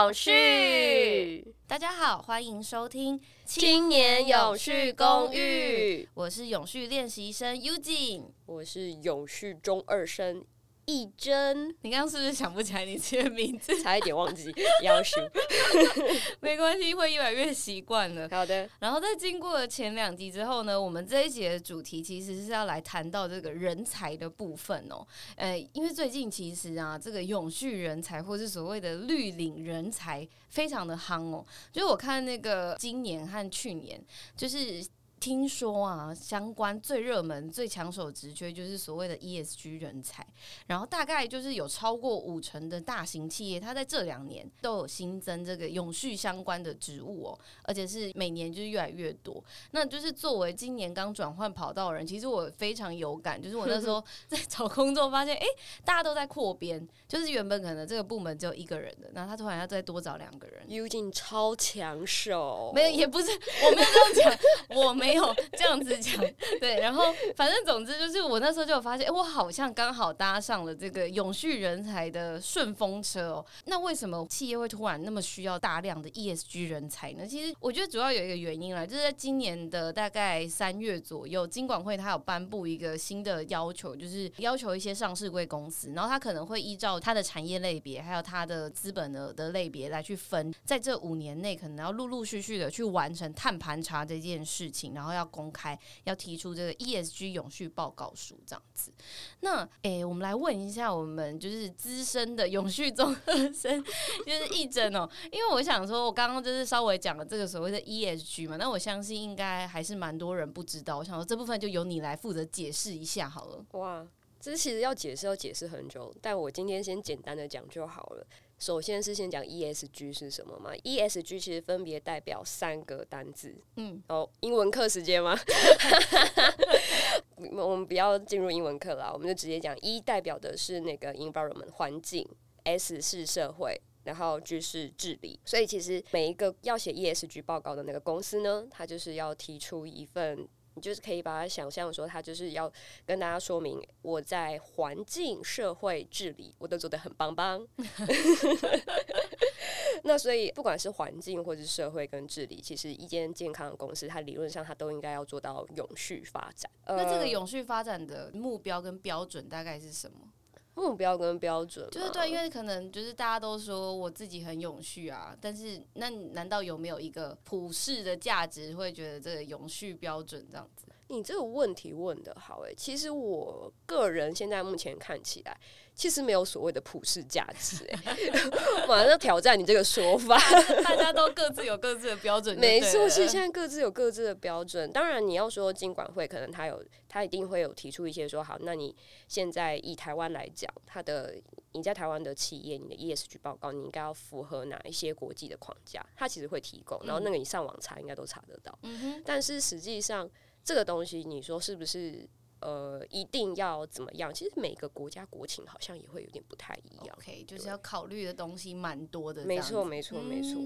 炼永旭。大家好，欢迎收听青年永旭公寓，我是永续练习生 U 景，我是永续中二生。一真，你刚刚是不是想不起来你自己的名字？差一点忘记，要求。没关系，会越来越习惯了。好的。然后在经过了前两集之后呢，我们这一节的主题其实是要来谈到这个人才的部分哦。呃，因为最近其实啊，这个永续人才或是所谓的绿领人才非常的夯哦。就是我看那个今年和去年，就是。听说啊，相关最热门、最抢手职缺就是所谓的 ESG 人才，然后大概就是有超过五成的大型企业，它在这两年都有新增这个永续相关的职务哦，而且是每年就是越来越多。那就是作为今年刚转换跑道的人，其实我非常有感，就是我那时候 在找工作，发现哎，大家都在扩编，就是原本可能这个部门只有一个人的，那他突然要再多找两个人。U 进超抢手，没有，也不是，我没有这样讲，我没。没有这样子讲，对，然后反正总之就是我那时候就有发现，哎，我好像刚好搭上了这个永续人才的顺风车哦。那为什么企业会突然那么需要大量的 ESG 人才呢？其实我觉得主要有一个原因啦，就是在今年的大概三月左右，金管会它有颁布一个新的要求，就是要求一些上市贵公司，然后它可能会依照它的产业类别，还有它的资本额的类别来去分，在这五年内可能要陆陆续续的去完成碳盘查这件事情。然后要公开，要提出这个 ESG 永续报告书这样子。那诶，我们来问一下我们就是资深的永续综合生，就是义珍哦。因为我想说，我刚刚就是稍微讲了这个所谓的 ESG 嘛，那我相信应该还是蛮多人不知道。我想说这部分就由你来负责解释一下好了。哇，这其实要解释要解释很久，但我今天先简单的讲就好了。首先是先讲 ESG 是什么嘛？ESG 其实分别代表三个单字。嗯，哦，英文课时间吗？我们不要进入英文课了，我们就直接讲。E 代表的是那个 environment 环境，S 是社会，然后 G 是治理。所以其实每一个要写 ESG 报告的那个公司呢，它就是要提出一份。你就是可以把它想象说，他就是要跟大家说明，我在环境、社会治理，我都做的很棒棒。那所以，不管是环境或者是社会跟治理，其实一间健康的公司，它理论上它都应该要做到永续发展。那这个永续发展的目标跟标准大概是什么？目标跟标准就是对，因为可能就是大家都说我自己很永续啊，但是那难道有没有一个普世的价值，会觉得这个永续标准这样子？你这个问题问的好诶，其实我个人现在目前看起来。其实没有所谓的普世价值，哎，马上挑战你这个说法。大家都各自有各自的标准，没错，是现在各自有各自的标准。当然，你要说经管会，可能他有，他一定会有提出一些说，好，那你现在以台湾来讲，他的你在台湾的企业，你的 ESG 报告，你应该要符合哪一些国际的框架？他其实会提供，然后那个你上网查，应该都查得到。嗯但是实际上，这个东西，你说是不是？呃，一定要怎么样？其实每个国家国情好像也会有点不太一样。OK，就是要考虑的东西蛮多的。没错，没错，没错。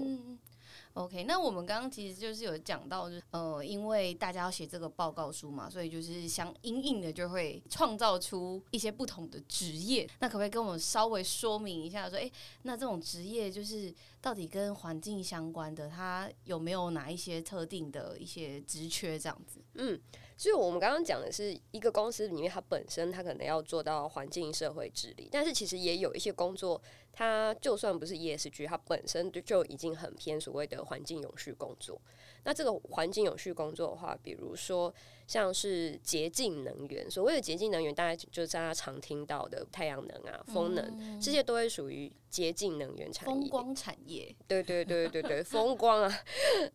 OK，那我们刚刚其实就是有讲到，就是呃，因为大家要写这个报告书嘛，所以就是相应应的就会创造出一些不同的职业。那可不可以跟我们稍微说明一下，说，哎，那这种职业就是到底跟环境相关的，它有没有哪一些特定的一些职缺这样子？嗯。所以我们刚刚讲的是一个公司里面，它本身它可能要做到环境、社会治理，但是其实也有一些工作，它就算不是 ESG，它本身就就已经很偏所谓的环境永续工作。那这个环境永续工作的话，比如说像是洁净能源，所谓的洁净能源，大家就是大家常听到的太阳能啊、风能，这些都会属于洁净能源产业。风光产业，对对对对对，风光啊。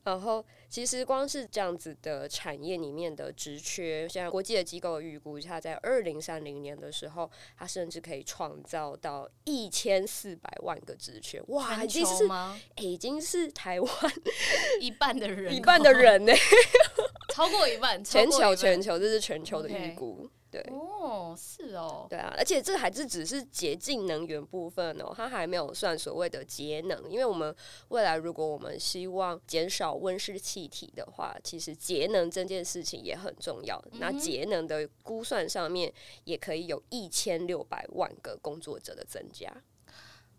然后其实光是这样子的产业里面的职缺，现在国际的机构预估，它在二零三零年的时候，它甚至可以创造到一千四百万个职缺。哇，已经是已经是台湾 一半的人。一半的人呢，超过一半，全球全球这是全球的预估。对，哦，是哦，对啊，而且这还是只是洁净能源部分哦，它还没有算所谓的节能。因为我们未来如果我们希望减少温室气体的话，其实节能这件事情也很重要。那节能的估算上面也可以有一千六百万个工作者的增加。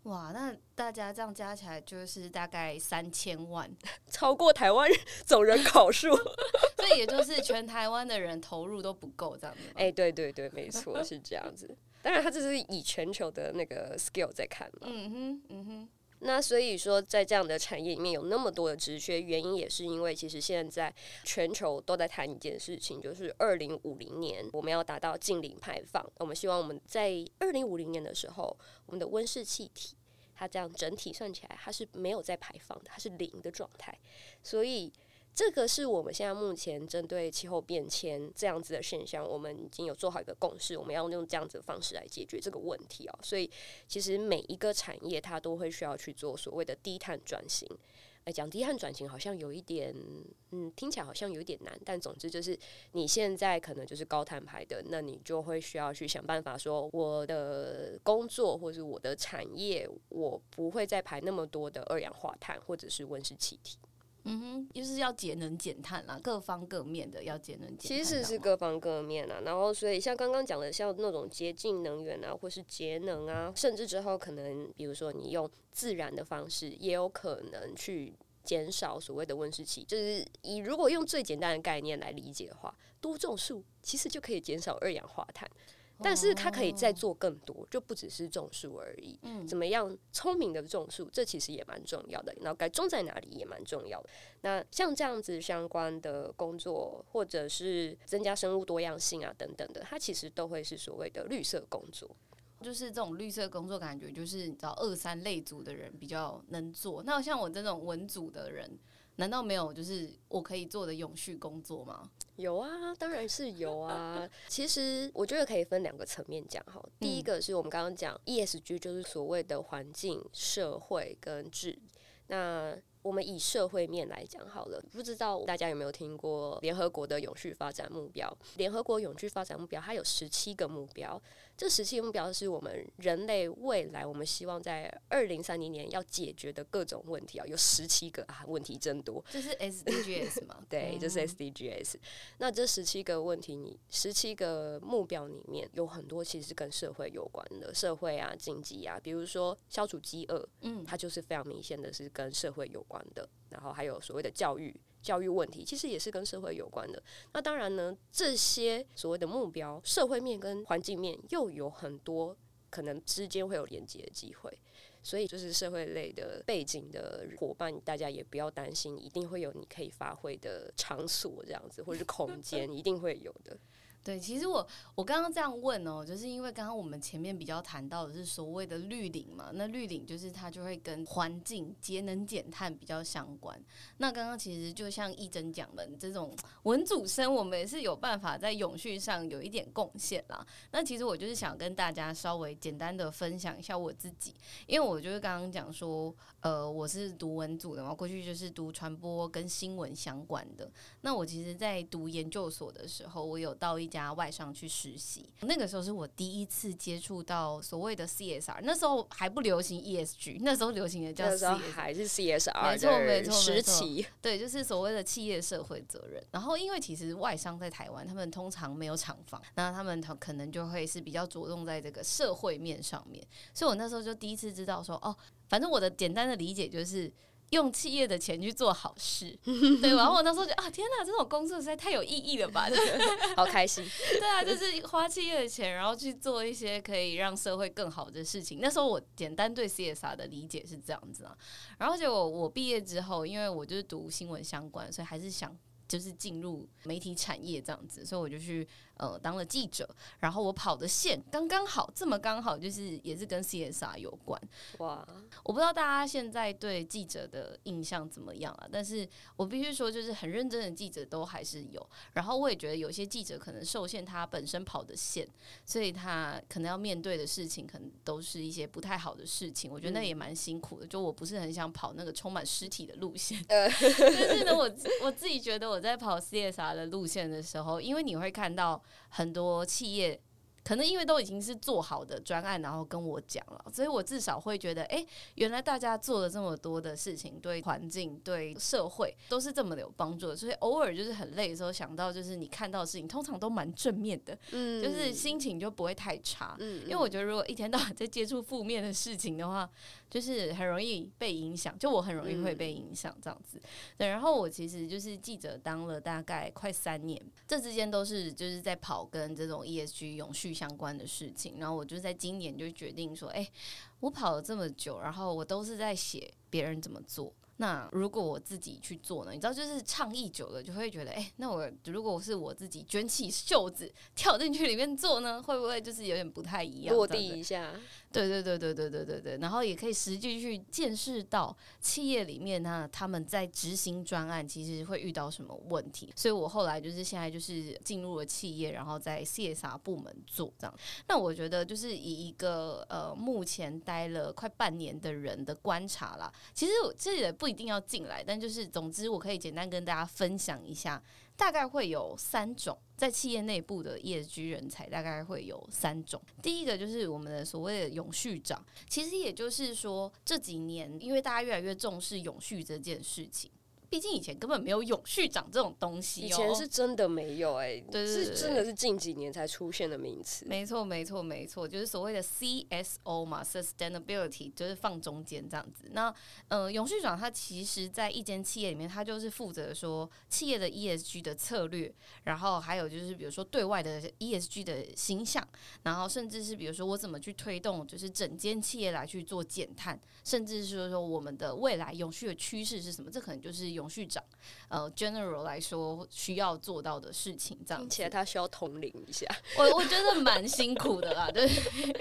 哇，那大家这样加起来就是大概三千万，超过台湾总人口数，这也就是全台湾的人投入都不够这样子。哎，对对对，没错，是这样子。当然，他这是以全球的那个 skill 在看嘛。嗯哼，嗯哼。那所以说，在这样的产业里面有那么多的职缺，原因也是因为其实现在全球都在谈一件事情，就是二零五零年我们要达到净零排放。我们希望我们在二零五零年的时候，我们的温室气体它这样整体算起来，它是没有在排放的，它是零的状态。所以。这个是我们现在目前针对气候变迁这样子的现象，我们已经有做好一个共识，我们要用这样子的方式来解决这个问题哦。所以，其实每一个产业它都会需要去做所谓的低碳转型。哎，讲低碳转型好像有一点，嗯，听起来好像有点难。但总之就是，你现在可能就是高碳排的，那你就会需要去想办法说，我的工作或者我的产业，我不会再排那么多的二氧化碳或者是温室气体。嗯哼，就是要节能减碳啦，各方各面的要节能减。其实是各方各面啊，然后所以像刚刚讲的，像那种洁净能源啊，或是节能啊，甚至之后可能，比如说你用自然的方式，也有可能去减少所谓的温室气。就是以如果用最简单的概念来理解的话，多种树其实就可以减少二氧化碳。但是它可以再做更多，就不只是种树而已。嗯，怎么样聪明的种树，这其实也蛮重要的。然后该种在哪里也蛮重要的。那像这样子相关的工作，或者是增加生物多样性啊等等的，它其实都会是所谓的绿色工作。就是这种绿色工作，感觉就是你知道二三类组的人比较能做。那像我这种文组的人。难道没有就是我可以做的永续工作吗？有啊，当然是有啊。其实我觉得可以分两个层面讲哈。第一个是我们刚刚讲 ESG，就是所谓的环境、社会跟治。那我们以社会面来讲好了，不知道大家有没有听过联合国的永续发展目标？联合国永续发展目标它有十七个目标。这十七个目标是我们人类未来我们希望在二零三零年要解决的各种问题啊，有十七个啊，问题真多。这是 SDGs 吗？对，这是 SDGs。那这十七个问题，你十七个目标里面有很多其实跟社会有关的，社会啊、经济啊，比如说消除饥饿，嗯，它就是非常明显的是跟社会有关的。然后还有所谓的教育。教育问题其实也是跟社会有关的。那当然呢，这些所谓的目标，社会面跟环境面又有很多可能之间会有连接的机会。所以就是社会类的背景的伙伴，大家也不要担心，一定会有你可以发挥的场所这样子，或者是空间，一定会有的。对，其实我我刚刚这样问哦，就是因为刚刚我们前面比较谈到的是所谓的绿领嘛，那绿领就是它就会跟环境节能减碳比较相关。那刚刚其实就像义珍讲的，这种文组生，我们也是有办法在永续上有一点贡献啦。那其实我就是想跟大家稍微简单的分享一下我自己，因为我就是刚刚讲说，呃，我是读文组的嘛，过去就是读传播跟新闻相关的。那我其实，在读研究所的时候，我有到一家外商去实习，那个时候是我第一次接触到所谓的 CSR，那时候还不流行 ESG，那时候流行的叫 CSR，还是 CSR，没错没错时期，对，就是所谓的企业社会责任。然后因为其实外商在台湾，他们通常没有厂房，那他们可能就会是比较着重在这个社会面上面，所以我那时候就第一次知道说，哦，反正我的简单的理解就是。用企业的钱去做好事，对然后我那时候就啊，天哪，这种工作实在太有意义了吧！好开心。对啊，就是花企业的钱，然后去做一些可以让社会更好的事情。那时候我简单对 CSR 的理解是这样子啊。然后结果我毕业之后，因为我就是读新闻相关，所以还是想就是进入媒体产业这样子，所以我就去。呃，当了记者，然后我跑的线刚刚好，这么刚好就是也是跟 CSR 有关。哇，我不知道大家现在对记者的印象怎么样啊？但是我必须说，就是很认真的记者都还是有。然后我也觉得有些记者可能受限他本身跑的线，所以他可能要面对的事情，可能都是一些不太好的事情。我觉得那也蛮辛苦的。就我不是很想跑那个充满尸体的路线，但是呢，我我自己觉得我在跑 CSR 的路线的时候，因为你会看到。很多企业。可能因为都已经是做好的专案，然后跟我讲了，所以我至少会觉得，哎，原来大家做了这么多的事情，对环境、对社会都是这么的有帮助的。所以偶尔就是很累的时候，想到就是你看到的事情，通常都蛮正面的，嗯，就是心情就不会太差。嗯，因为我觉得如果一天到晚在接触负面的事情的话，就是很容易被影响。就我很容易会被影响这样子。对，然后我其实就是记者当了大概快三年，这之间都是就是在跑跟这种 ESG 永续。相关的事情，然后我就在今年就决定说，哎，我跑了这么久，然后我都是在写别人怎么做。那如果我自己去做呢？你知道，就是倡议久了，就会觉得，哎，那我如果是我自己卷起袖子跳进去里面做呢，会不会就是有点不太一样？落地一下，对对对对对对对对。然后也可以实际去见识到企业里面呢，他们在执行专案其实会遇到什么问题。所以我后来就是现在就是进入了企业，然后在 CSR 部门做这样。那我觉得就是以一个呃目前待了快半年的人的观察啦，其实我这里的不。一定要进来，但就是总之，我可以简单跟大家分享一下，大概会有三种在企业内部的业绩人才，大概会有三种。第一个就是我们的所谓的永续长，其实也就是说这几年，因为大家越来越重视永续这件事情。毕竟以前根本没有永续长这种东西，以前是真的没有哎，是真的是近几年才出现的名词。没错，没错，没错，就是所谓的 CSO 嘛，Sustainability，就是放中间这样子。那呃，永续长他其实在一间企业里面，他就是负责说企业的 ESG 的策略，然后还有就是比如说对外的 ESG 的形象，然后甚至是比如说我怎么去推动，就是整间企业来去做减碳，甚至是说我们的未来永续的趋势是什么，这可能就是永。永续长，呃，general 来说需要做到的事情，这样而且他需要统领一下。我我觉得蛮辛苦的啦，对。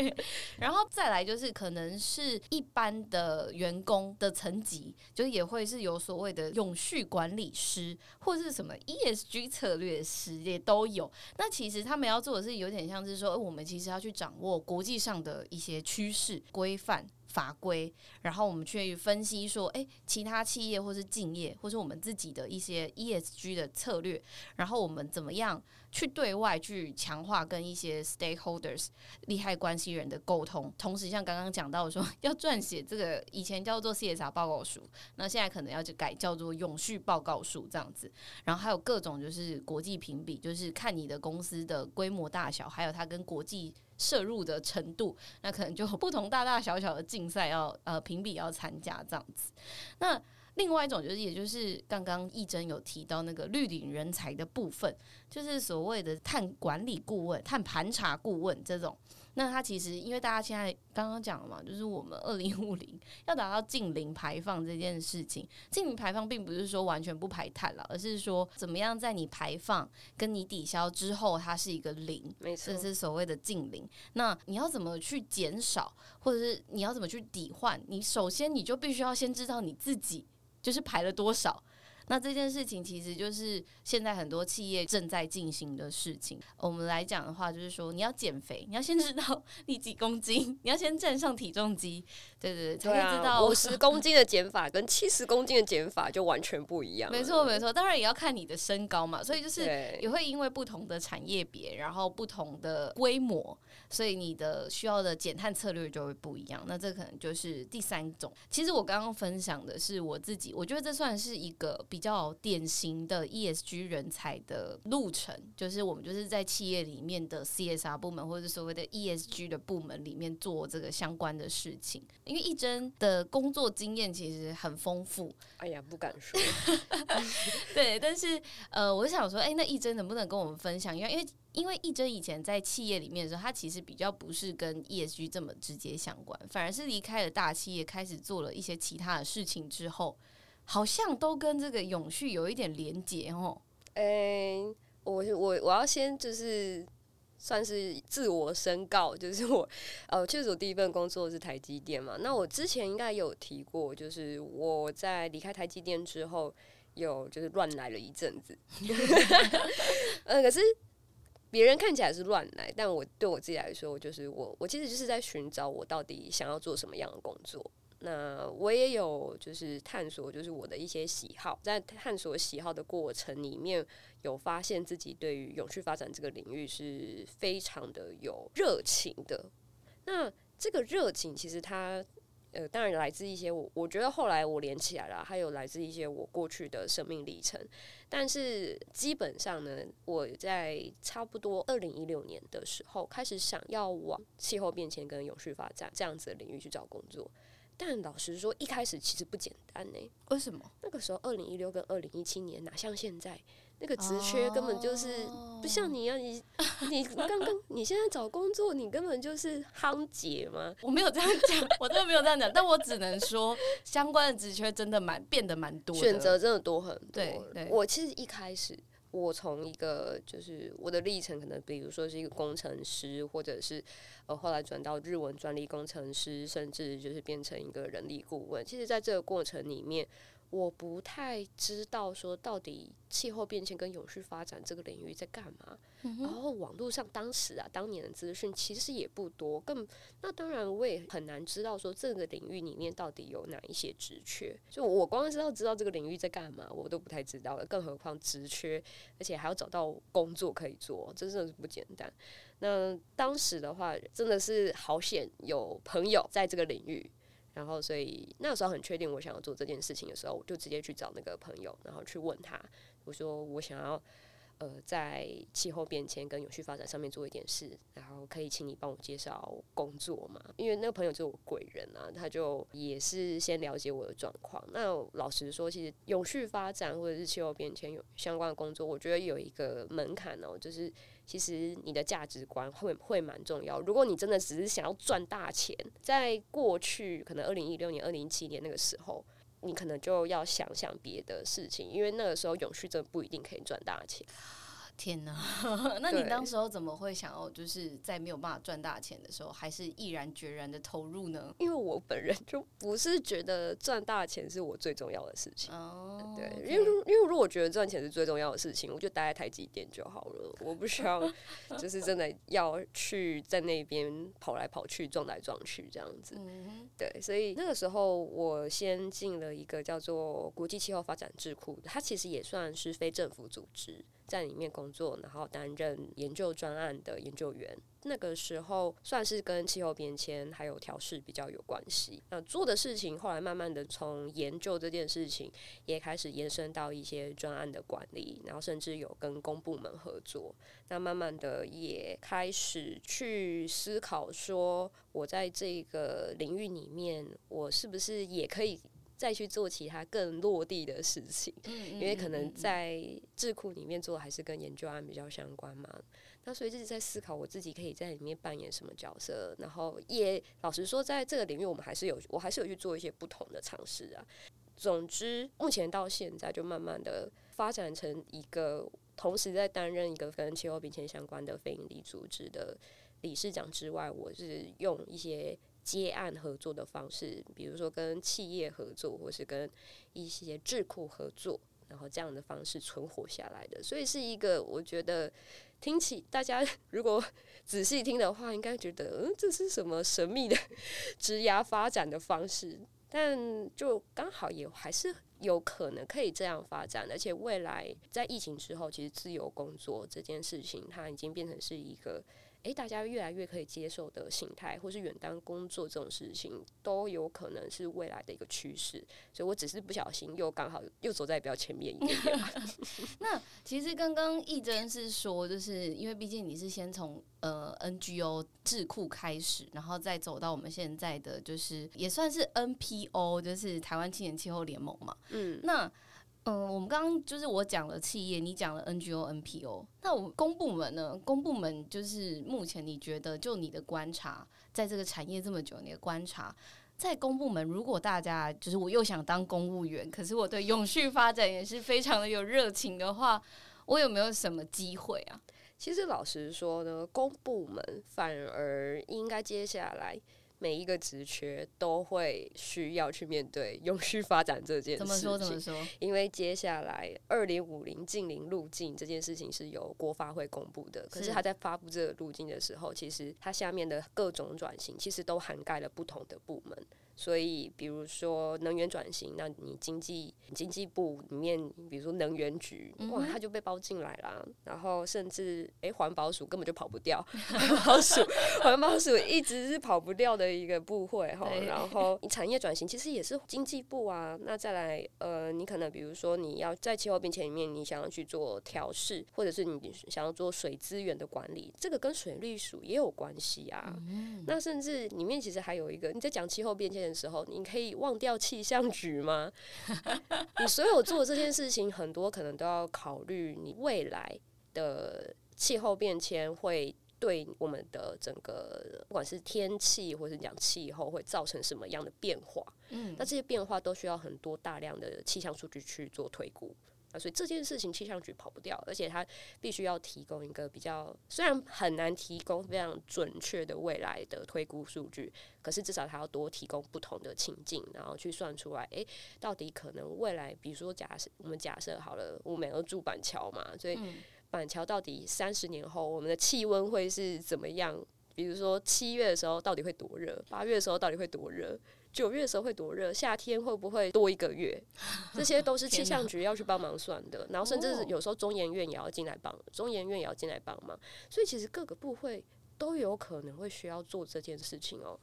然后再来就是可能是一般的员工的层级，就也会是有所谓的永续管理师，或是什么 ESG 策略师也都有。那其实他们要做的是有点像是说，我们其实要去掌握国际上的一些趋势规范。法规，然后我们去分析说，哎，其他企业或是敬业，或是我们自己的一些 ESG 的策略，然后我们怎么样去对外去强化跟一些 stakeholders 利害关系人的沟通，同时像刚刚讲到说，要撰写这个以前叫做 CSR 报告书，那现在可能要去改叫做永续报告书这样子，然后还有各种就是国际评比，就是看你的公司的规模大小，还有它跟国际。摄入的程度，那可能就不同大大小小的竞赛要呃评比要参加这样子。那另外一种就是，也就是刚刚义真有提到那个绿领人才的部分，就是所谓的碳管理顾问、碳盘查顾问这种。那它其实，因为大家现在刚刚讲了嘛，就是我们 二零五零要达到净零排放这件事情，净零排放并不是说完全不排碳了，而是说怎么样在你排放跟你抵消之后，它是一个零，没错这是所谓的净零。那你要怎么去减少，或者是你要怎么去抵换？你首先你就必须要先知道你自己就是排了多少。那这件事情其实就是现在很多企业正在进行的事情。我们来讲的话，就是说你要减肥，你要先知道 你几公斤，你要先站上体重机，对对对，才会知道五十 公斤的减法跟七十公斤的减法就完全不一样。没错没错，当然也要看你的身高嘛，所以就是也会因为不同的产业别，然后不同的规模，所以你的需要的减碳策略就会不一样。那这可能就是第三种。其实我刚刚分享的是我自己，我觉得这算是一个比。比较典型的 ESG 人才的路程，就是我们就是在企业里面的 CSR 部门，或者所谓的 ESG 的部门里面做这个相关的事情。因为一真的工作经验其实很丰富，哎呀，不敢说。对，但是呃，我想说，哎，那一真能不能跟我们分享？因为因为因为一真以前在企业里面的时候，他其实比较不是跟 ESG 这么直接相关，反而是离开了大企业，开始做了一些其他的事情之后。好像都跟这个永续有一点连结哦。诶，我我我要先就是算是自我申告，就是我呃，确实我第一份工作是台积电嘛。那我之前应该有提过，就是我在离开台积电之后，有就是乱来了一阵子。呃，可是别人看起来是乱来，但我对我自己来说，就是我我其实就是在寻找我到底想要做什么样的工作。那我也有就是探索，就是我的一些喜好，在探索喜好的过程里面，有发现自己对于永续发展这个领域是非常的有热情的。那这个热情其实它。呃，当然来自一些我，我觉得后来我连起来了，还有来自一些我过去的生命历程。但是基本上呢，我在差不多二零一六年的时候，开始想要往气候变迁跟永续发展这样子的领域去找工作。但老实说，一开始其实不简单呢。为什么？那个时候二零一六跟二零一七年哪像现在？那个职缺根本就是不像你一样，你你刚刚你现在找工作，你根本就是夯姐吗？我没有这样讲，我真的没有这样讲，但我只能说相关的职缺真的蛮变得蛮多，选择真的多很多。对，我其实一开始我从一个就是我的历程，可能比如说是一个工程师，或者是呃后来转到日文专利工程师，甚至就是变成一个人力顾问。其实，在这个过程里面。我不太知道说到底气候变迁跟永续发展这个领域在干嘛，然后网络上当时啊当年的资讯其实也不多，更那当然我也很难知道说这个领域里面到底有哪一些职缺，就我光知道知道这个领域在干嘛，我都不太知道了，更何况职缺，而且还要找到工作可以做，真的是不简单。那当时的话真的是好险有朋友在这个领域。然后，所以那时候很确定我想要做这件事情的时候，我就直接去找那个朋友，然后去问他，我说我想要呃在气候变迁跟永续发展上面做一点事，然后可以请你帮我介绍工作嘛？因为那个朋友就是我贵人啊，他就也是先了解我的状况。那老实说，其实永续发展或者是气候变迁有相关的工作，我觉得有一个门槛哦，就是。其实你的价值观会会蛮重要。如果你真的只是想要赚大钱，在过去可能二零一六年、二零一七年那个时候，你可能就要想想别的事情，因为那个时候永续真的不一定可以赚大钱。天哪！那你当时候怎么会想要，就是在没有办法赚大钱的时候，还是毅然决然的投入呢？因为我本人就不是觉得赚大钱是我最重要的事情。哦，对，因为因为如果我觉得赚钱是最重要的事情，我就待在台积电就好了，我不需要 就是真的要去在那边跑来跑去、撞来撞去这样子。对，所以那个时候我先进了一个叫做国际气候发展智库，它其实也算是非政府组织。在里面工作，然后担任研究专案的研究员。那个时候算是跟气候变迁还有调试比较有关系。那做的事情后来慢慢的从研究这件事情，也开始延伸到一些专案的管理，然后甚至有跟公部门合作。那慢慢的也开始去思考说，我在这个领域里面，我是不是也可以。再去做其他更落地的事情，因为可能在智库里面做还是跟研究案比较相关嘛。那所以一直在思考我自己可以在里面扮演什么角色，然后也老实说，在这个领域我们还是有，我还是有去做一些不同的尝试啊。总之，目前到现在就慢慢的发展成一个同时在担任一个跟气候变迁相关的非营利组织的理事长之外，我是用一些。接案合作的方式，比如说跟企业合作，或是跟一些智库合作，然后这样的方式存活下来的，所以是一个我觉得听起大家 如果仔细听的话，应该觉得嗯，这是什么神秘的 职涯发展的方式？但就刚好也还是有可能可以这样发展，而且未来在疫情之后，其实自由工作这件事情，它已经变成是一个。诶，大家越来越可以接受的形态，或是远端工作这种事情，都有可能是未来的一个趋势。所以我只是不小心又刚好又走在比较前面一点点。那其实刚刚义珍是说，就是因为毕竟你是先从呃 NGO 智库开始，然后再走到我们现在的就是也算是 NPO，就是台湾青年气候联盟嘛。嗯，那。嗯，我们刚刚就是我讲了企业，你讲了 NGO、NPO，那我公部门呢？公部门就是目前你觉得，就你的观察，在这个产业这么久，你的观察，在公部门，如果大家就是我又想当公务员，可是我对永续发展也是非常的有热情的话，我有没有什么机会啊？其实老实说呢，公部门反而应该接下来。每一个职缺都会需要去面对永续发展这件事情。怎么说？怎么说？因为接下来二零五零近零路径这件事情是由国发会公布的。可是他在发布这个路径的时候，其实它下面的各种转型其实都涵盖了不同的部门。所以，比如说能源转型，那你经济经济部里面，比如说能源局，哇，它就被包进来了。然后，甚至诶，环保署根本就跑不掉，环保署环保署一直是跑不掉的一个部会哈。然后，产业转型其实也是经济部啊。那再来，呃，你可能比如说你要在气候变迁里面，你想要去做调试，或者是你想要做水资源的管理，这个跟水利署也有关系啊。那甚至里面其实还有一个，你在讲气候变迁。时候，你可以忘掉气象局吗？你所有做这件事情，很多可能都要考虑你未来的气候变迁会对我们的整个，不管是天气或者讲气候，会造成什么样的变化。嗯，那这些变化都需要很多大量的气象数据去做推估。啊，所以这件事情气象局跑不掉，而且它必须要提供一个比较，虽然很难提供非常准确的未来的推估数据，可是至少它要多提供不同的情境，然后去算出来，诶，到底可能未来，比如说假设我们假设好了，我们要住板桥嘛，所以板桥到底三十年后我们的气温会是怎么样？比如说七月的时候到底会多热，八月的时候到底会多热？九月的时候会多热，夏天会不会多一个月？这些都是气象局要去帮忙算的。然后甚至有时候中研院也要进来帮，中研院也要进来帮忙。所以其实各个部会都有可能会需要做这件事情哦。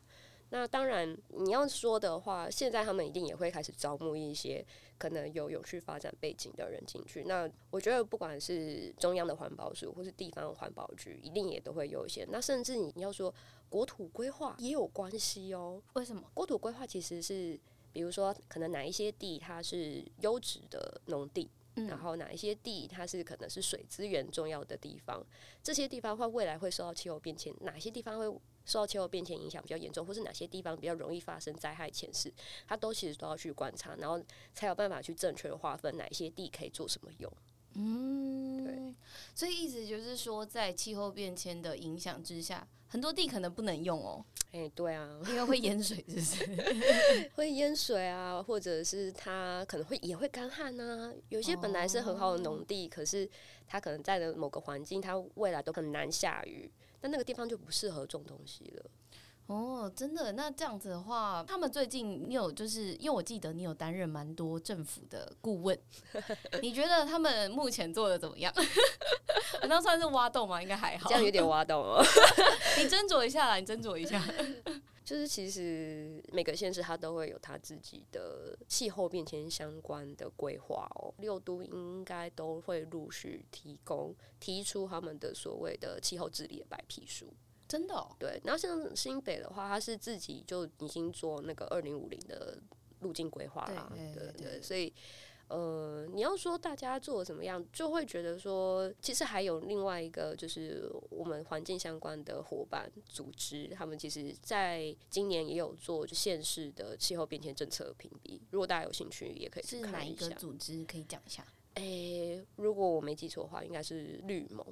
那当然你要说的话，现在他们一定也会开始招募一些可能有有序发展背景的人进去。那我觉得不管是中央的环保署或是地方环保局，一定也都会有一些。那甚至你要说。国土规划也有关系哦。为什么？国土规划其实是，比如说，可能哪一些地它是优质的农地，然后哪一些地它是可能是水资源重要的地方，这些地方会未来会受到气候变迁，哪些地方会受到气候变迁影响比较严重，或是哪些地方比较容易发生灾害前事，它都其实都要去观察，然后才有办法去正确的划分哪一些地可以做什么用。嗯，对，所以意思就是说，在气候变迁的影响之下。很多地可能不能用哦，哎，对啊，因为会淹水，是不是？会淹水啊，或者是它可能会也会干旱啊。有些本来是很好的农地，可是它可能在的某个环境，它未来都很难下雨，但那个地方就不适合种东西了。哦，真的？那这样子的话，他们最近你有就是，因为我记得你有担任蛮多政府的顾问，你觉得他们目前做的怎么样？那算是挖洞吗？应该还好，这样有点挖洞哦。你斟酌一下啦，你斟酌一下。就是其实每个县市它都会有它自己的气候变迁相关的规划哦，六都应该都会陆续提供提出他们的所谓的气候治理的白皮书。真的，对。然后像新北的话，它是自己就已经做那个二零五零的路径规划啦，对对。所以，呃，你要说大家做怎么样，就会觉得说，其实还有另外一个，就是我们环境相关的伙伴组织，他们其实在今年也有做就县市的气候变迁政策评比。如果大家有兴趣，也可以去看一下。哪一个组织可以讲一下？诶，如果我没记错的话，应该是绿盟。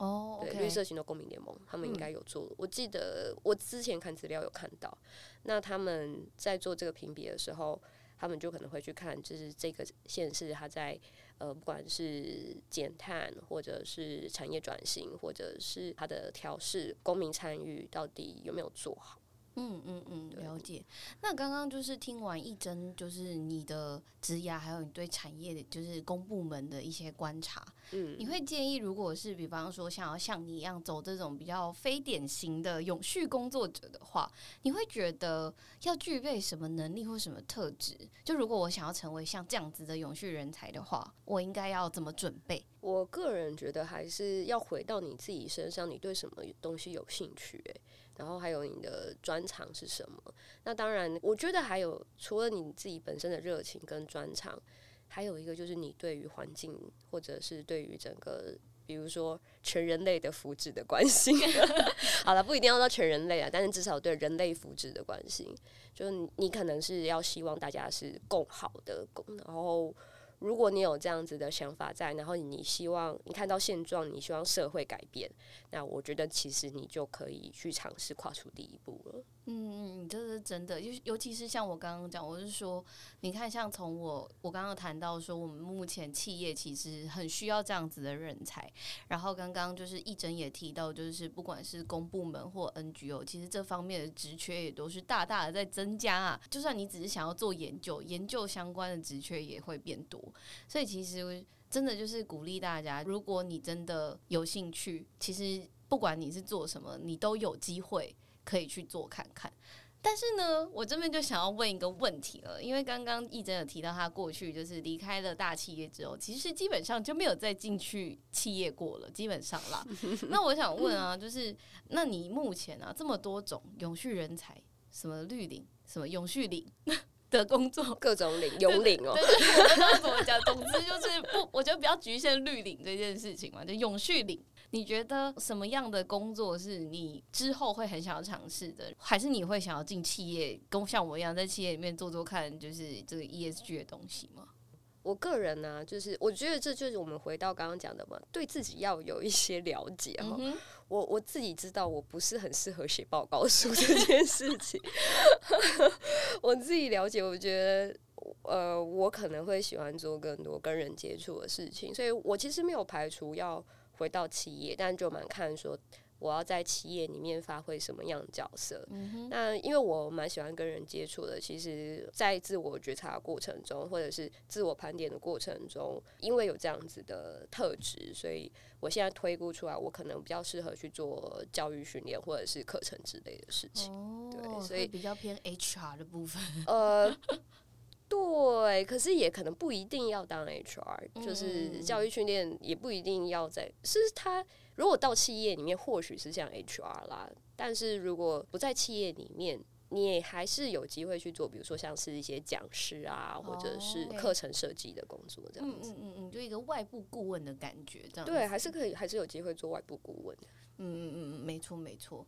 哦，对，绿色型的公民联盟，他们应该有做。我记得我之前看资料有看到，那他们在做这个评比的时候，他们就可能会去看，就是这个县市它在呃，不管是减碳，或者是产业转型，或者是它的调试，公民参与到底有没有做好。嗯嗯嗯，了解。那刚刚就是听完一针，就是你的职涯，还有你对产业的，就是公部门的一些观察。嗯，你会建议，如果是比方说想要像你一样走这种比较非典型的永续工作者的话，你会觉得要具备什么能力或什么特质？就如果我想要成为像这样子的永续人才的话，我应该要怎么准备？我个人觉得还是要回到你自己身上，你对什么东西有兴趣？诶。然后还有你的专长是什么？那当然，我觉得还有除了你自己本身的热情跟专长，还有一个就是你对于环境或者是对于整个，比如说全人类的福祉的关心。好了，不一定要到全人类啊，但是至少对人类福祉的关心，就是你可能是要希望大家是共好的共，然后。如果你有这样子的想法在，然后你希望你看到现状，你希望社会改变，那我觉得其实你就可以去尝试跨出第一步了。嗯，这是真的，尤尤其是像我刚刚讲，我是说，你看，像从我我刚刚谈到说，我们目前企业其实很需要这样子的人才。然后刚刚就是一整也提到，就是不管是公部门或 NGO，其实这方面的职缺也都是大大的在增加啊。就算你只是想要做研究，研究相关的职缺也会变多。所以其实真的就是鼓励大家，如果你真的有兴趣，其实不管你是做什么，你都有机会。可以去做看看，但是呢，我这边就想要问一个问题了，因为刚刚义珍有提到他过去就是离开了大企业之后，其实基本上就没有再进去企业过了，基本上啦。那我想问啊，就是那你目前啊这么多种永续人才，什么绿领，什么永续领 的工作，各种领有领哦，对对，我不知道怎么讲，总之就是不，我觉得比较局限绿领这件事情嘛，就永续领。你觉得什么样的工作是你之后会很想要尝试的？还是你会想要进企业，跟像我一样在企业里面做做看，就是这个 ESG 的东西吗？我个人呢，就是我觉得这就是我们回到刚刚讲的嘛，对自己要有一些了解哈。我我自己知道我不是很适合写报告书这件事情，我自己了解，我觉得呃，我可能会喜欢做更多跟人接触的事情，所以我其实没有排除要。回到企业，但就蛮看说我要在企业里面发挥什么样的角色。那因为我蛮喜欢跟人接触的，其实，在自我觉察过程中，或者是自我盘点的过程中，因为有这样子的特质，所以我现在推估出来，我可能比较适合去做教育训练或者是课程之类的事情。对，所以比较偏 HR 的部分。呃。对，可是也可能不一定要当 HR，就是教育训练也不一定要在。是他如果到企业里面，或许是像 HR 啦，但是如果不在企业里面，你也还是有机会去做，比如说像是一些讲师啊，或者是课程设计的工作这样子。嗯嗯嗯，就一个外部顾问的感觉，这样对，还是可以，还是有机会做外部顾问的。嗯嗯嗯，没错没错。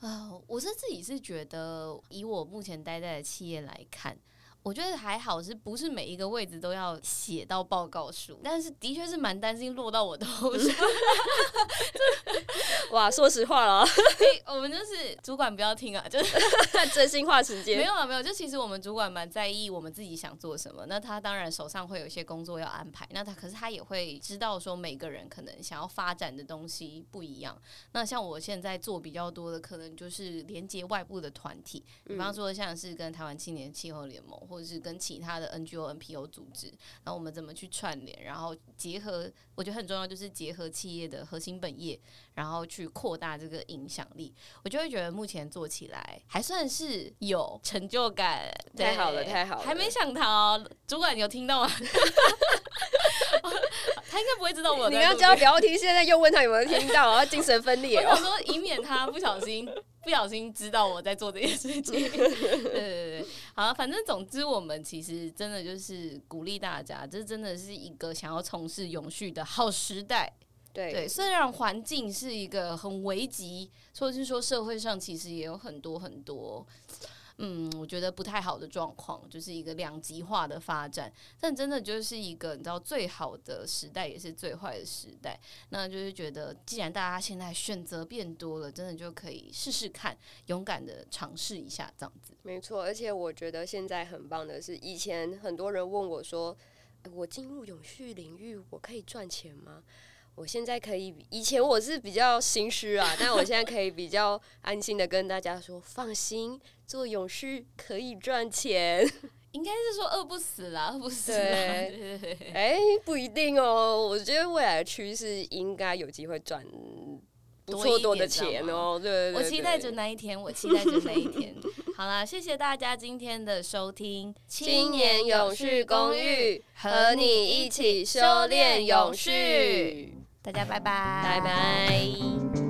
啊，我是自己是觉得，以我目前待在的企业来看。我觉得还好，是不是每一个位置都要写到报告书？但是的确是蛮担心落到我头上。哇，说实话了，我们就是主管不要听啊，就是 真心话时间。没有啊，没有，就其实我们主管蛮在意我们自己想做什么。那他当然手上会有一些工作要安排，那他可是他也会知道说每个人可能想要发展的东西不一样。那像我现在做比较多的，可能就是连接外部的团体，比方说像是跟台湾青年气候联盟。或者是跟其他的 NGO、NPO 组织，然后我们怎么去串联，然后结合，我觉得很重要，就是结合企业的核心本业，然后去扩大这个影响力。我就会觉得目前做起来还算是有成就感。太好了，太好了，还没想逃，主管你有听到吗？他应该不会知道我。你刚交标题，现在又问他有没有听到，然后 精神分裂。我想说，以免他不小心。不小心知道我在做这件事情，对对对，好，反正总之我们其实真的就是鼓励大家，这真的是一个想要从事永续的好时代。对对，虽然环境是一个很危急，或者是说社会上其实也有很多很多。嗯，我觉得不太好的状况，就是一个两极化的发展。但真的就是一个你知道最好的时代，也是最坏的时代。那就是觉得，既然大家现在选择变多了，真的就可以试试看，勇敢的尝试一下这样子。没错，而且我觉得现在很棒的是，以前很多人问我说：“我进入永续领域，我可以赚钱吗？”我现在可以，以前我是比较心虚啊，但我现在可以比较安心的跟大家说，放心，做永续可以赚钱，应该是说饿不死啦，饿不死。对，哎，不一定哦，我觉得未来的趋势应该有机会赚不错多的钱哦。对，我期待着那一天，我期待着那一天。好啦，谢谢大家今天的收听，《青年永续公寓》，和你一起修炼永续。大家拜拜！拜拜。